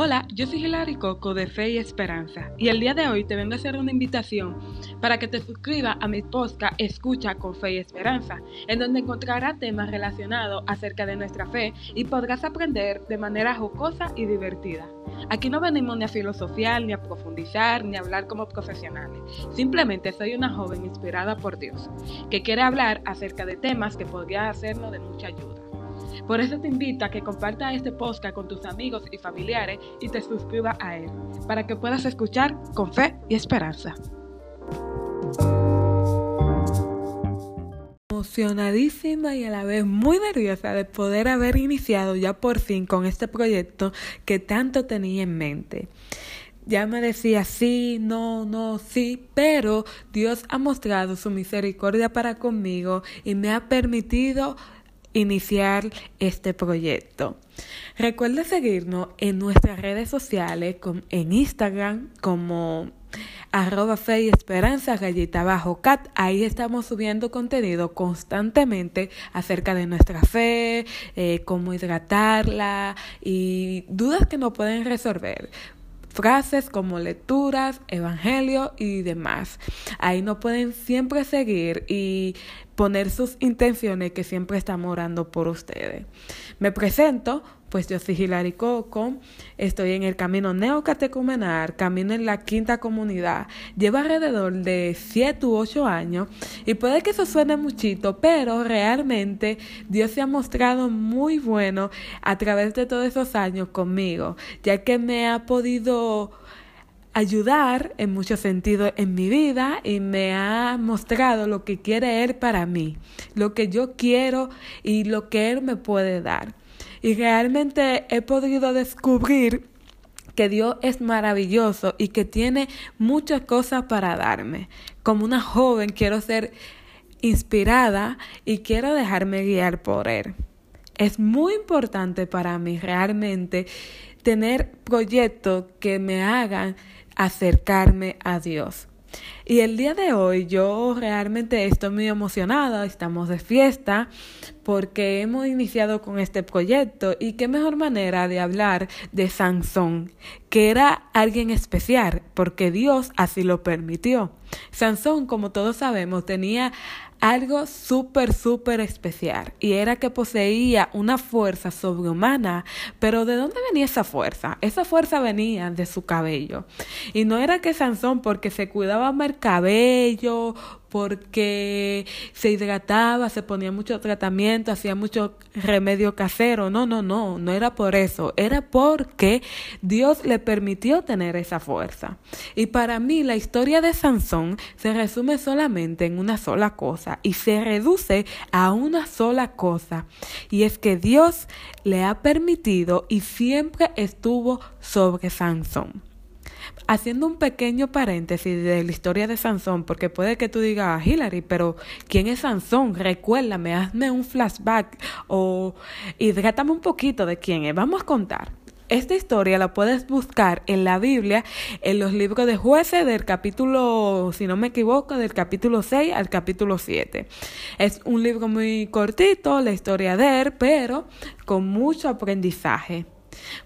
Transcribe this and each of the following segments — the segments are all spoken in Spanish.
Hola, yo soy Hilary Coco de Fe y Esperanza y el día de hoy te vengo a hacer una invitación para que te suscribas a mi podcast Escucha con Fe y Esperanza, en donde encontrarás temas relacionados acerca de nuestra fe y podrás aprender de manera jocosa y divertida. Aquí no venimos ni a filosofar, ni a profundizar, ni a hablar como profesionales. Simplemente soy una joven inspirada por Dios, que quiere hablar acerca de temas que podrían hacernos de mucha ayuda. Por eso te invito a que compartas este podcast con tus amigos y familiares y te suscribas a él, para que puedas escuchar con fe y esperanza. Emocionadísima y a la vez muy nerviosa de poder haber iniciado ya por fin con este proyecto que tanto tenía en mente ya me decía sí, no, no, sí, pero Dios ha mostrado su misericordia para conmigo y me ha permitido iniciar este proyecto. Recuerda seguirnos en nuestras redes sociales, en Instagram como arroba fe y esperanza gallita bajo cat. Ahí estamos subiendo contenido constantemente acerca de nuestra fe, eh, cómo hidratarla y dudas que nos pueden resolver frases como lecturas, evangelio y demás. Ahí nos pueden siempre seguir y poner sus intenciones que siempre estamos orando por ustedes. Me presento, pues yo soy Hilary Coco, estoy en el camino neocatecumenal, camino en la quinta comunidad, llevo alrededor de 7 u 8 años y puede que eso suene muchito, pero realmente Dios se ha mostrado muy bueno a través de todos esos años conmigo, ya que me ha podido ayudar en muchos sentidos en mi vida y me ha mostrado lo que quiere Él para mí, lo que yo quiero y lo que Él me puede dar. Y realmente he podido descubrir que Dios es maravilloso y que tiene muchas cosas para darme. Como una joven quiero ser inspirada y quiero dejarme guiar por Él. Es muy importante para mí realmente tener proyectos que me hagan acercarme a Dios. Y el día de hoy yo realmente estoy muy emocionada, estamos de fiesta porque hemos iniciado con este proyecto y qué mejor manera de hablar de Sansón, que era alguien especial porque Dios así lo permitió. Sansón, como todos sabemos, tenía algo súper, súper especial y era que poseía una fuerza sobrehumana. Pero ¿de dónde venía esa fuerza? Esa fuerza venía de su cabello. Y no era que Sansón porque se cuidaba cabello porque se hidrataba, se ponía mucho tratamiento, hacía mucho remedio casero. No, no, no, no era por eso, era porque Dios le permitió tener esa fuerza. Y para mí la historia de Sansón se resume solamente en una sola cosa y se reduce a una sola cosa. Y es que Dios le ha permitido y siempre estuvo sobre Sansón. Haciendo un pequeño paréntesis de la historia de Sansón, porque puede que tú digas, ah, Hillary, pero ¿quién es Sansón? Recuérdame, hazme un flashback o hidrátame un poquito de quién es. Vamos a contar. Esta historia la puedes buscar en la Biblia, en los libros de jueces del capítulo, si no me equivoco, del capítulo 6 al capítulo 7. Es un libro muy cortito, la historia de él, pero con mucho aprendizaje.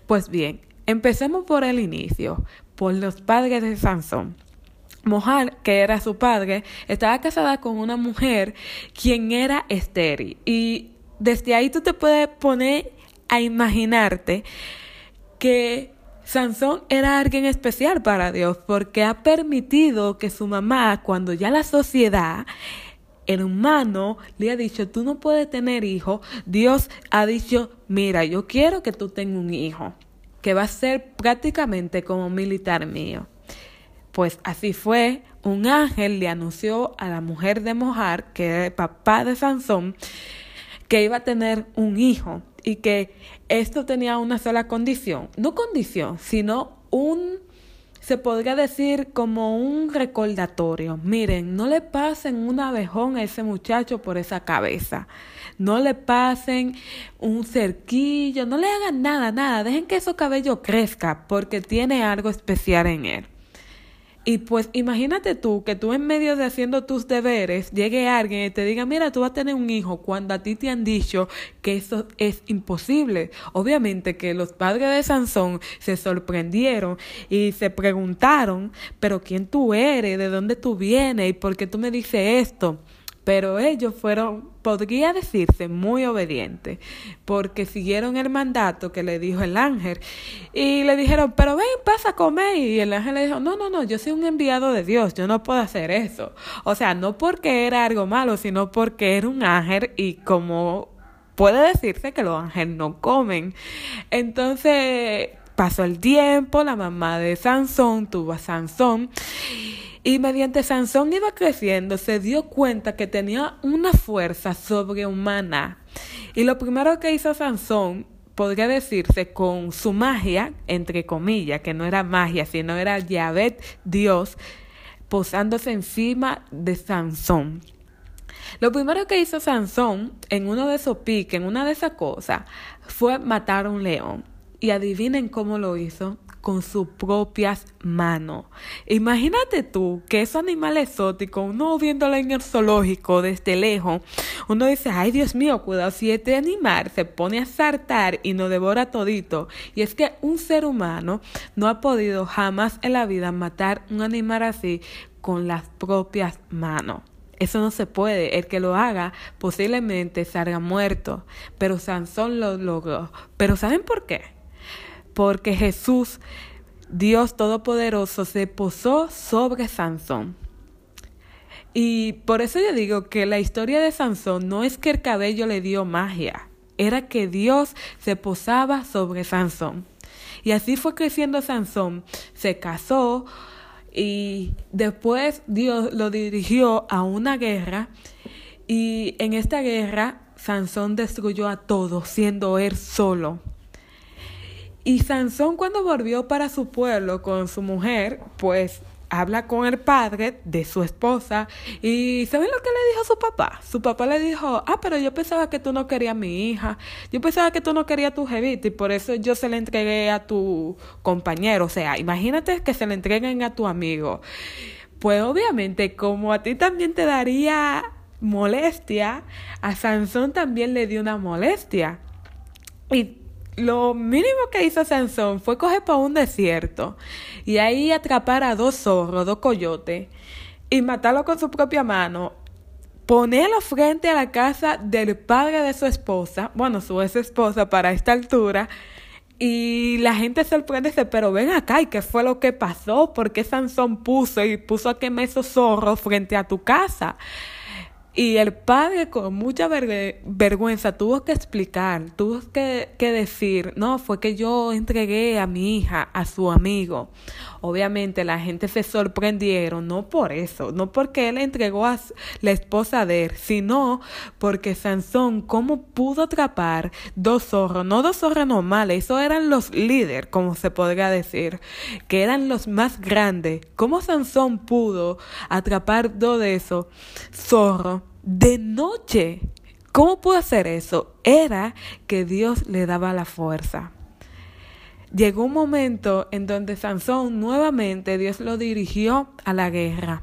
Pues bien, empecemos por el inicio por los padres de Sansón. Mojar, que era su padre, estaba casada con una mujer quien era estéril. Y desde ahí tú te puedes poner a imaginarte que Sansón era alguien especial para Dios porque ha permitido que su mamá, cuando ya la sociedad, el humano le ha dicho, tú no puedes tener hijo, Dios ha dicho, mira, yo quiero que tú tengas un hijo que va a ser prácticamente como militar mío. Pues así fue, un ángel le anunció a la mujer de Mojar, que era el papá de Sansón, que iba a tener un hijo y que esto tenía una sola condición, no condición, sino un, se podría decir como un recordatorio. Miren, no le pasen un abejón a ese muchacho por esa cabeza no le pasen un cerquillo, no le hagan nada, nada, dejen que su cabello crezca porque tiene algo especial en él. Y pues imagínate tú que tú en medio de haciendo tus deberes llegue alguien y te diga, mira, tú vas a tener un hijo cuando a ti te han dicho que eso es imposible. Obviamente que los padres de Sansón se sorprendieron y se preguntaron, pero ¿quién tú eres? ¿De dónde tú vienes? ¿Y por qué tú me dices esto? Pero ellos fueron, podría decirse, muy obedientes, porque siguieron el mandato que le dijo el ángel. Y le dijeron, pero ven, pasa a comer. Y el ángel le dijo, no, no, no, yo soy un enviado de Dios, yo no puedo hacer eso. O sea, no porque era algo malo, sino porque era un ángel y como puede decirse que los ángeles no comen. Entonces pasó el tiempo, la mamá de Sansón tuvo a Sansón. Y mediante Sansón iba creciendo, se dio cuenta que tenía una fuerza sobrehumana. Y lo primero que hizo Sansón, podría decirse, con su magia, entre comillas, que no era magia, sino era Yahvé, Dios, posándose encima de Sansón. Lo primero que hizo Sansón en uno de esos piques, en una de esas cosas, fue matar a un león. Y adivinen cómo lo hizo con sus propias manos. Imagínate tú que esos animales exóticos, uno viéndolo en el zoológico desde lejos, uno dice, ay Dios mío, cuidado si este animal se pone a saltar y nos devora todito. Y es que un ser humano no ha podido jamás en la vida matar un animal así con las propias manos. Eso no se puede. El que lo haga posiblemente salga muerto. Pero Sansón lo logró. Pero ¿saben por qué? Porque Jesús, Dios Todopoderoso, se posó sobre Sansón. Y por eso yo digo que la historia de Sansón no es que el cabello le dio magia, era que Dios se posaba sobre Sansón. Y así fue creciendo Sansón. Se casó y después Dios lo dirigió a una guerra y en esta guerra Sansón destruyó a todos, siendo él solo. Y Sansón cuando volvió para su pueblo con su mujer, pues habla con el padre de su esposa y ¿saben lo que le dijo su papá? Su papá le dijo, ah, pero yo pensaba que tú no querías a mi hija, yo pensaba que tú no querías a tu jevita y por eso yo se la entregué a tu compañero. O sea, imagínate que se le entreguen a tu amigo. Pues obviamente como a ti también te daría molestia, a Sansón también le dio una molestia. Y lo mínimo que hizo Sansón fue coger para un desierto y ahí atrapar a dos zorros, dos coyotes y matarlo con su propia mano, ponerlo frente a la casa del padre de su esposa, bueno, su ex esposa para esta altura, y la gente sorprende, pero ven acá, ¿y qué fue lo que pasó? ¿Por qué Sansón puso y puso a quemar esos zorros frente a tu casa? Y el padre con mucha vergüenza tuvo que explicar, tuvo que, que, decir, no, fue que yo entregué a mi hija a su amigo. Obviamente la gente se sorprendieron, no por eso, no porque él entregó a la esposa de él, sino porque Sansón, ¿cómo pudo atrapar dos zorros? No dos zorros normales, esos eran los líderes, como se podría decir, que eran los más grandes. ¿Cómo Sansón pudo atrapar dos de esos zorros? De noche. ¿Cómo pudo hacer eso? Era que Dios le daba la fuerza. Llegó un momento en donde Sansón nuevamente Dios lo dirigió a la guerra.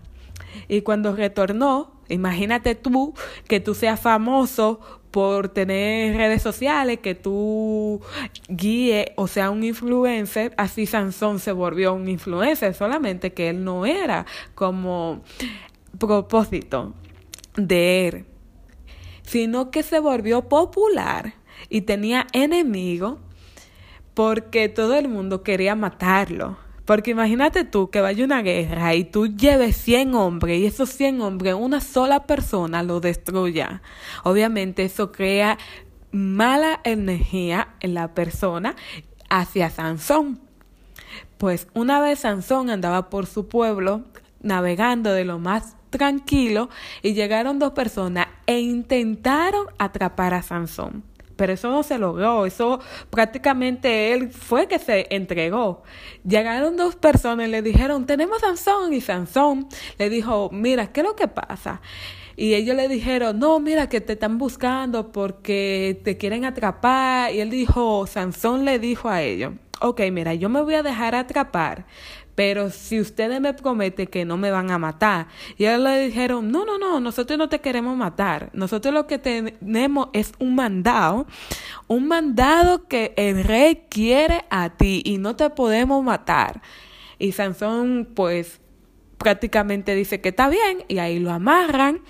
Y cuando retornó, imagínate tú que tú seas famoso por tener redes sociales, que tú guíe o sea un influencer, así Sansón se volvió un influencer, solamente que él no era como propósito de él, sino que se volvió popular y tenía enemigos porque todo el mundo quería matarlo. Porque imagínate tú que vaya una guerra y tú lleves 100 hombres y esos 100 hombres, una sola persona lo destruya. Obviamente eso crea mala energía en la persona hacia Sansón. Pues una vez Sansón andaba por su pueblo navegando de lo más tranquilo y llegaron dos personas e intentaron atrapar a Sansón. Pero eso no se logró, eso prácticamente él fue que se entregó. Llegaron dos personas y le dijeron, tenemos a Sansón y Sansón le dijo, mira, ¿qué es lo que pasa? Y ellos le dijeron, no, mira que te están buscando porque te quieren atrapar. Y él dijo, Sansón le dijo a ellos, ok, mira, yo me voy a dejar atrapar, pero si ustedes me prometen que no me van a matar. Y ellos le dijeron, no, no, no, nosotros no te queremos matar. Nosotros lo que tenemos es un mandado, un mandado que el rey quiere a ti y no te podemos matar. Y Sansón pues prácticamente dice que está bien y ahí lo amarran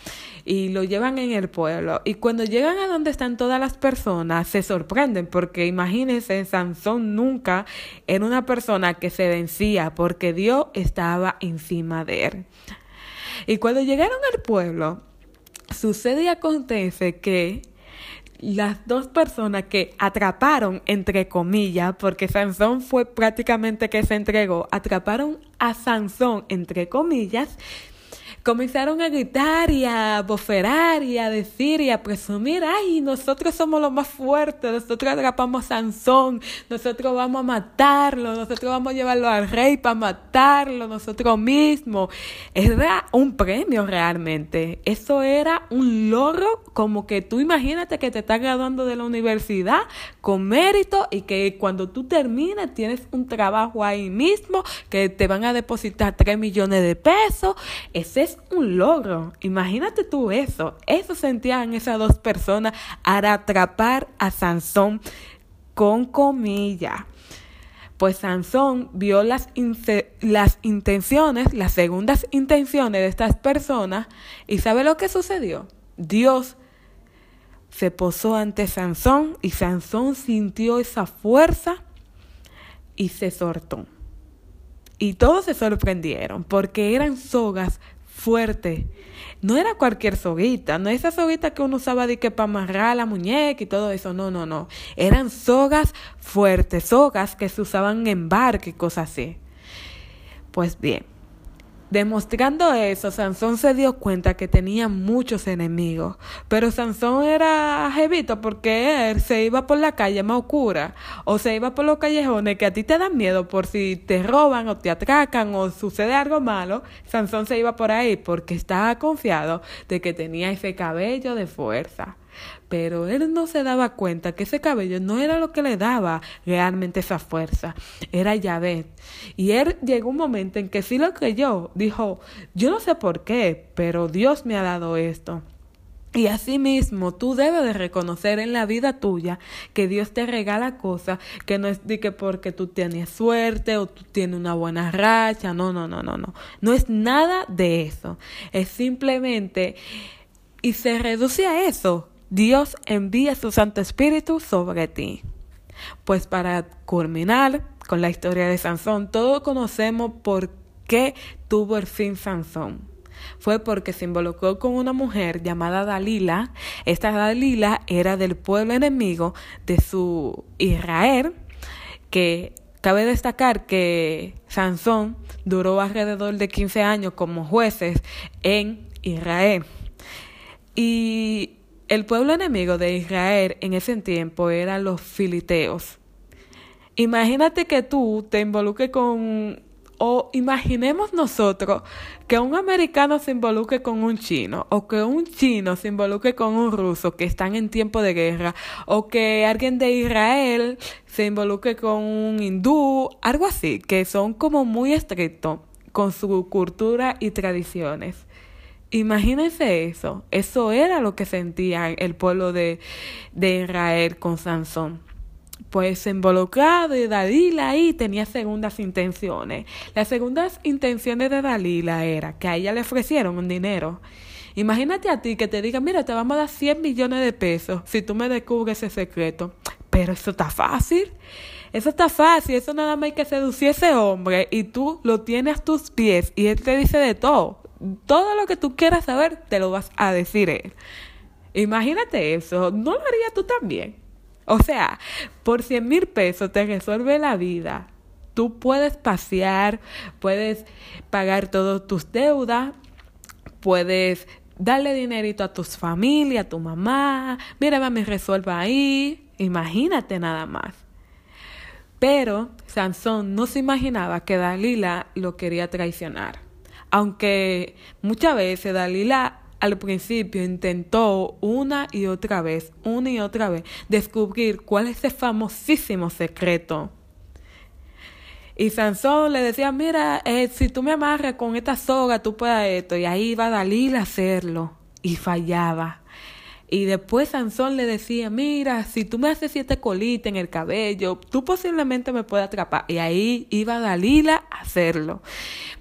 y lo llevan en el pueblo. Y cuando llegan a donde están todas las personas, se sorprenden porque imagínense, Sansón nunca era una persona que se vencía porque Dios estaba encima de él. Y cuando llegaron al pueblo, sucede y acontece que las dos personas que atraparon, entre comillas, porque Sansón fue prácticamente que se entregó, atraparon a Sansón, entre comillas, comenzaron a gritar y a boferar y a decir y a presumir, ay, nosotros somos los más fuertes, nosotros atrapamos a Sansón, nosotros vamos a matarlo, nosotros vamos a llevarlo al rey para matarlo, nosotros mismos. Era un premio realmente, eso era un logro como que tú imagínate que te estás graduando de la universidad con mérito y que cuando tú termines tienes un trabajo ahí mismo, que te van a depositar 3 millones de pesos, ese es un logro. Imagínate tú eso. Eso sentían esas dos personas al atrapar a Sansón con comillas. Pues Sansón vio las, las intenciones, las segundas intenciones de estas personas y ¿sabe lo que sucedió? Dios se posó ante Sansón y Sansón sintió esa fuerza y se soltó. Y todos se sorprendieron porque eran sogas fuerte. No era cualquier soguita, no esa soguita que uno usaba de que para amarrar la muñeca y todo eso, no, no, no. Eran sogas fuertes, sogas que se usaban en barco y cosas así. Pues bien, Demostrando eso, Sansón se dio cuenta que tenía muchos enemigos, pero Sansón era jevito porque él se iba por la calle más oscura o se iba por los callejones que a ti te dan miedo por si te roban o te atracan o sucede algo malo. Sansón se iba por ahí porque estaba confiado de que tenía ese cabello de fuerza. Pero él no se daba cuenta que ese cabello no era lo que le daba realmente esa fuerza, era Yahvé. Y él llegó un momento en que sí lo creyó, dijo, yo no sé por qué, pero Dios me ha dado esto. Y asimismo, tú debes de reconocer en la vida tuya que Dios te regala cosas que no es de que porque tú tienes suerte o tú tienes una buena racha, no, no, no, no, no. No es nada de eso. Es simplemente, y se reduce a eso, Dios envía su Santo Espíritu sobre ti. Pues para culminar con la historia de Sansón, todos conocemos por qué tuvo el fin Sansón. Fue porque se involucró con una mujer llamada Dalila. Esta Dalila era del pueblo enemigo de su Israel, que cabe destacar que Sansón duró alrededor de 15 años como jueces en Israel. Y el pueblo enemigo de Israel en ese tiempo eran los filiteos. Imagínate que tú te involucres con, o imaginemos nosotros que un americano se involucre con un chino, o que un chino se involucre con un ruso que están en tiempo de guerra, o que alguien de Israel se involucre con un hindú, algo así, que son como muy estrictos con su cultura y tradiciones. Imagínense eso, eso era lo que sentía el pueblo de, de Israel con Sansón. Pues involucrado y Dalila ahí tenía segundas intenciones. Las segundas intenciones de Dalila era que a ella le ofrecieron un dinero. Imagínate a ti que te digan, mira, te vamos a dar 100 millones de pesos si tú me descubres ese secreto. Pero eso está fácil. Eso está fácil, eso nada más hay que seducir a ese hombre y tú lo tienes a tus pies y él te dice de todo todo lo que tú quieras saber, te lo vas a decir él. Imagínate eso, ¿no lo harías tú también? O sea, por 100 mil pesos te resuelve la vida. Tú puedes pasear, puedes pagar todas tus deudas, puedes darle dinerito a tus familias, a tu mamá. Mira, mami, resuelva ahí. Imagínate nada más. Pero Sansón no se imaginaba que Dalila lo quería traicionar. Aunque muchas veces Dalila al principio intentó una y otra vez, una y otra vez, descubrir cuál es ese famosísimo secreto. Y Sansón le decía, mira, eh, si tú me amarras con esta soga, tú puedes esto. Y ahí iba Dalila a hacerlo. Y fallaba. Y después Sansón le decía, mira, si tú me haces siete colitas en el cabello, tú posiblemente me puedas atrapar. Y ahí iba Dalila a hacerlo.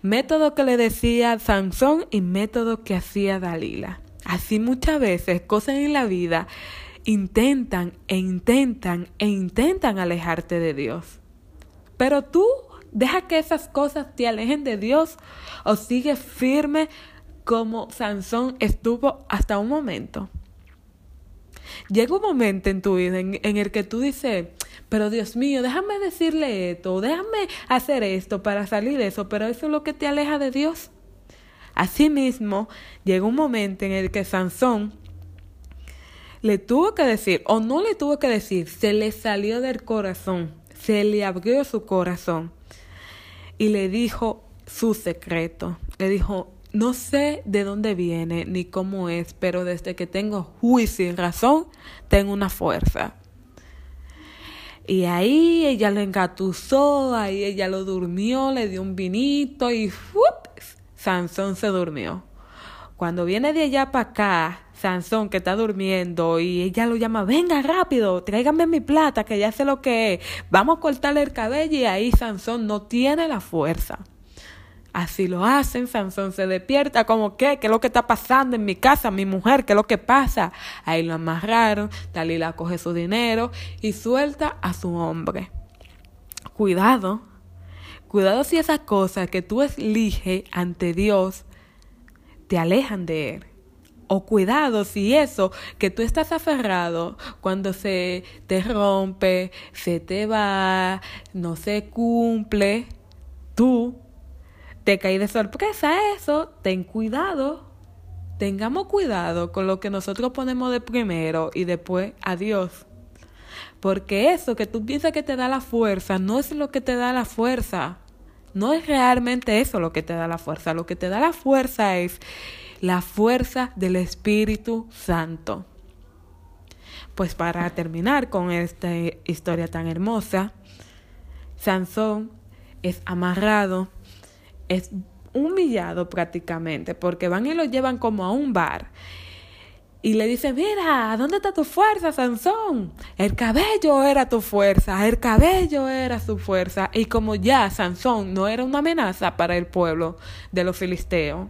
Método que le decía Sansón y método que hacía Dalila. Así muchas veces cosas en la vida intentan e intentan e intentan alejarte de Dios. Pero tú deja que esas cosas te alejen de Dios o sigue firme como Sansón estuvo hasta un momento. Llega un momento en tu vida en, el que tú dices, pero Dios mío, déjame decirle esto, déjame hacer esto para salir de eso, pero eso es lo que te aleja de Dios. Asimismo, llega un momento en el que Sansón le tuvo que decir, o no le tuvo que decir, se le salió del corazón, se le abrió su corazón y le dijo su secreto. Le dijo, no sé de dónde viene ni cómo es, pero desde que tengo juicio y razón, tengo una fuerza. Y ahí ella lo engatusó, ahí ella lo durmió, le dio un vinito y Sansón se durmió. Cuando viene de allá para acá, Sansón que está durmiendo y ella lo llama, venga rápido, tráigame mi plata, que ya sé lo que es. Vamos a cortarle el cabello y ahí Sansón no tiene la fuerza. Así lo hacen, Sansón se despierta como que, ¿qué es lo que está pasando en mi casa, mi mujer? ¿Qué es lo que pasa? Ahí lo amarraron, Dalila coge su dinero y suelta a su hombre. Cuidado, Cuidado si esas cosas que tú eliges ante Dios te alejan de Él. O cuidado si eso que tú estás aferrado cuando se te rompe, se te va, no se cumple, tú te caes de sorpresa eso, ten cuidado. Tengamos cuidado con lo que nosotros ponemos de primero y después a Dios. Porque eso que tú piensas que te da la fuerza no es lo que te da la fuerza. No es realmente eso lo que te da la fuerza. Lo que te da la fuerza es la fuerza del Espíritu Santo. Pues para terminar con esta historia tan hermosa, Sansón es amarrado, es humillado prácticamente, porque van y lo llevan como a un bar y le dice, mira, ¿dónde está tu fuerza, Sansón? El cabello era tu fuerza, el cabello era su fuerza. Y como ya Sansón no era una amenaza para el pueblo de los filisteos,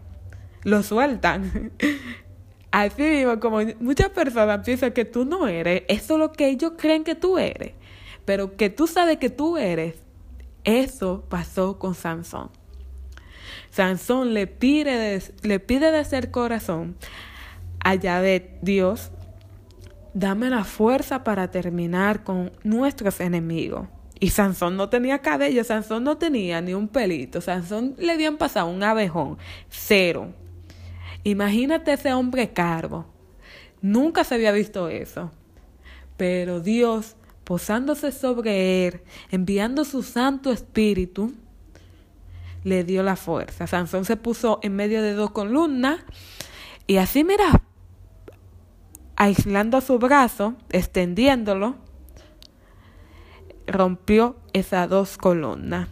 lo sueltan. Así mismo, como muchas personas piensan que tú no eres, eso es lo que ellos creen que tú eres. Pero que tú sabes que tú eres, eso pasó con Sansón. Sansón le pide le pide de ser corazón allá de Dios, dame la fuerza para terminar con nuestros enemigos. Y Sansón no tenía cabello, Sansón no tenía ni un pelito, Sansón le habían pasado un abejón, cero. Imagínate ese hombre carbo. Nunca se había visto eso. Pero Dios, posándose sobre él, enviando su Santo Espíritu, le dio la fuerza. Sansón se puso en medio de dos columnas y así, mira, aislando su brazo, extendiéndolo, rompió esas dos columnas.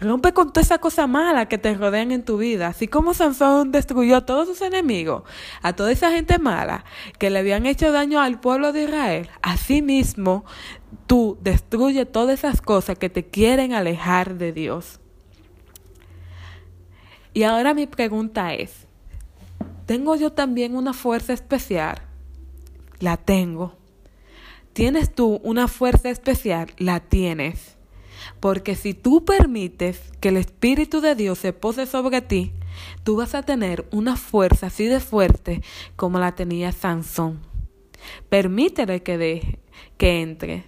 Rompe con toda esa cosa mala que te rodean en tu vida. Así como Sansón destruyó a todos sus enemigos, a toda esa gente mala que le habían hecho daño al pueblo de Israel, así mismo tú destruye todas esas cosas que te quieren alejar de Dios. Y ahora mi pregunta es, ¿Tengo yo también una fuerza especial? La tengo. ¿Tienes tú una fuerza especial? La tienes. Porque si tú permites que el Espíritu de Dios se pose sobre ti, tú vas a tener una fuerza así de fuerte como la tenía Sansón. Permítele que deje, que entre.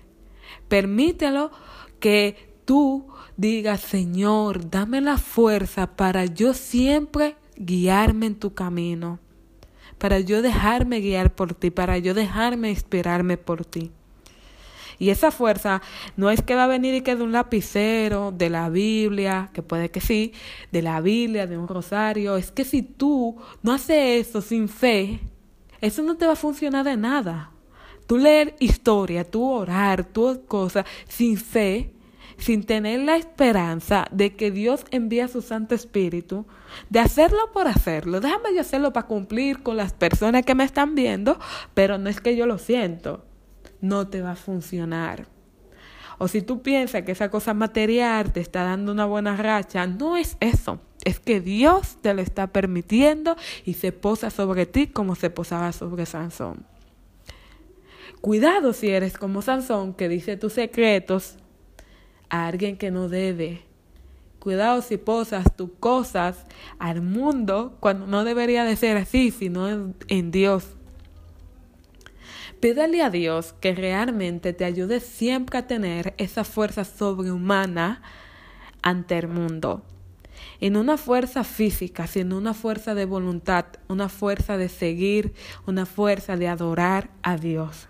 Permítelo que tú digas, Señor, dame la fuerza para yo siempre guiarme en tu camino, para yo dejarme guiar por ti, para yo dejarme inspirarme por ti. Y esa fuerza no es que va a venir y que de un lapicero, de la Biblia, que puede que sí, de la Biblia, de un rosario. Es que si tú no haces eso sin fe, eso no te va a funcionar de nada. Tú leer historia, tú orar, tú cosas sin fe, sin tener la esperanza de que Dios envía su Santo Espíritu, de hacerlo por hacerlo. Déjame yo hacerlo para cumplir con las personas que me están viendo, pero no es que yo lo siento. No te va a funcionar. O si tú piensas que esa cosa material te está dando una buena racha, no es eso. Es que Dios te lo está permitiendo y se posa sobre ti como se posaba sobre Sansón. Cuidado si eres como Sansón que dice tus secretos a alguien que no debe. Cuidado si posas tus cosas al mundo cuando no debería de ser así, sino en, Dios. Pídele a Dios que realmente te ayude siempre a tener esa fuerza sobrehumana ante el mundo. En una fuerza física, sino una fuerza de voluntad, una fuerza de seguir, una fuerza de adorar a Dios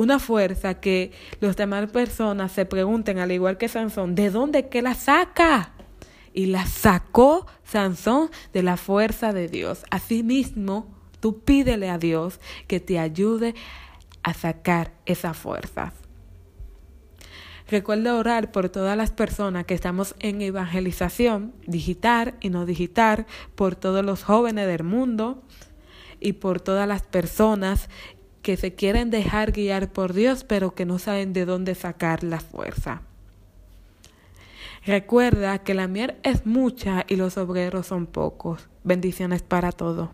una fuerza que los demás personas se pregunten, al igual que Sansón, ¿de dónde que la saca? Y la sacó Sansón de la fuerza de Dios. Asimismo, tú pídele a Dios que te ayude a sacar esa fuerza. Recuerda orar por todas las personas que estamos en evangelización digital y no digital, por todos los jóvenes del mundo y por todas las personas que se quieren dejar guiar por Dios, pero que no saben de dónde sacar la fuerza. Recuerda que la miel es mucha y los obreros son pocos. Bendiciones para todos.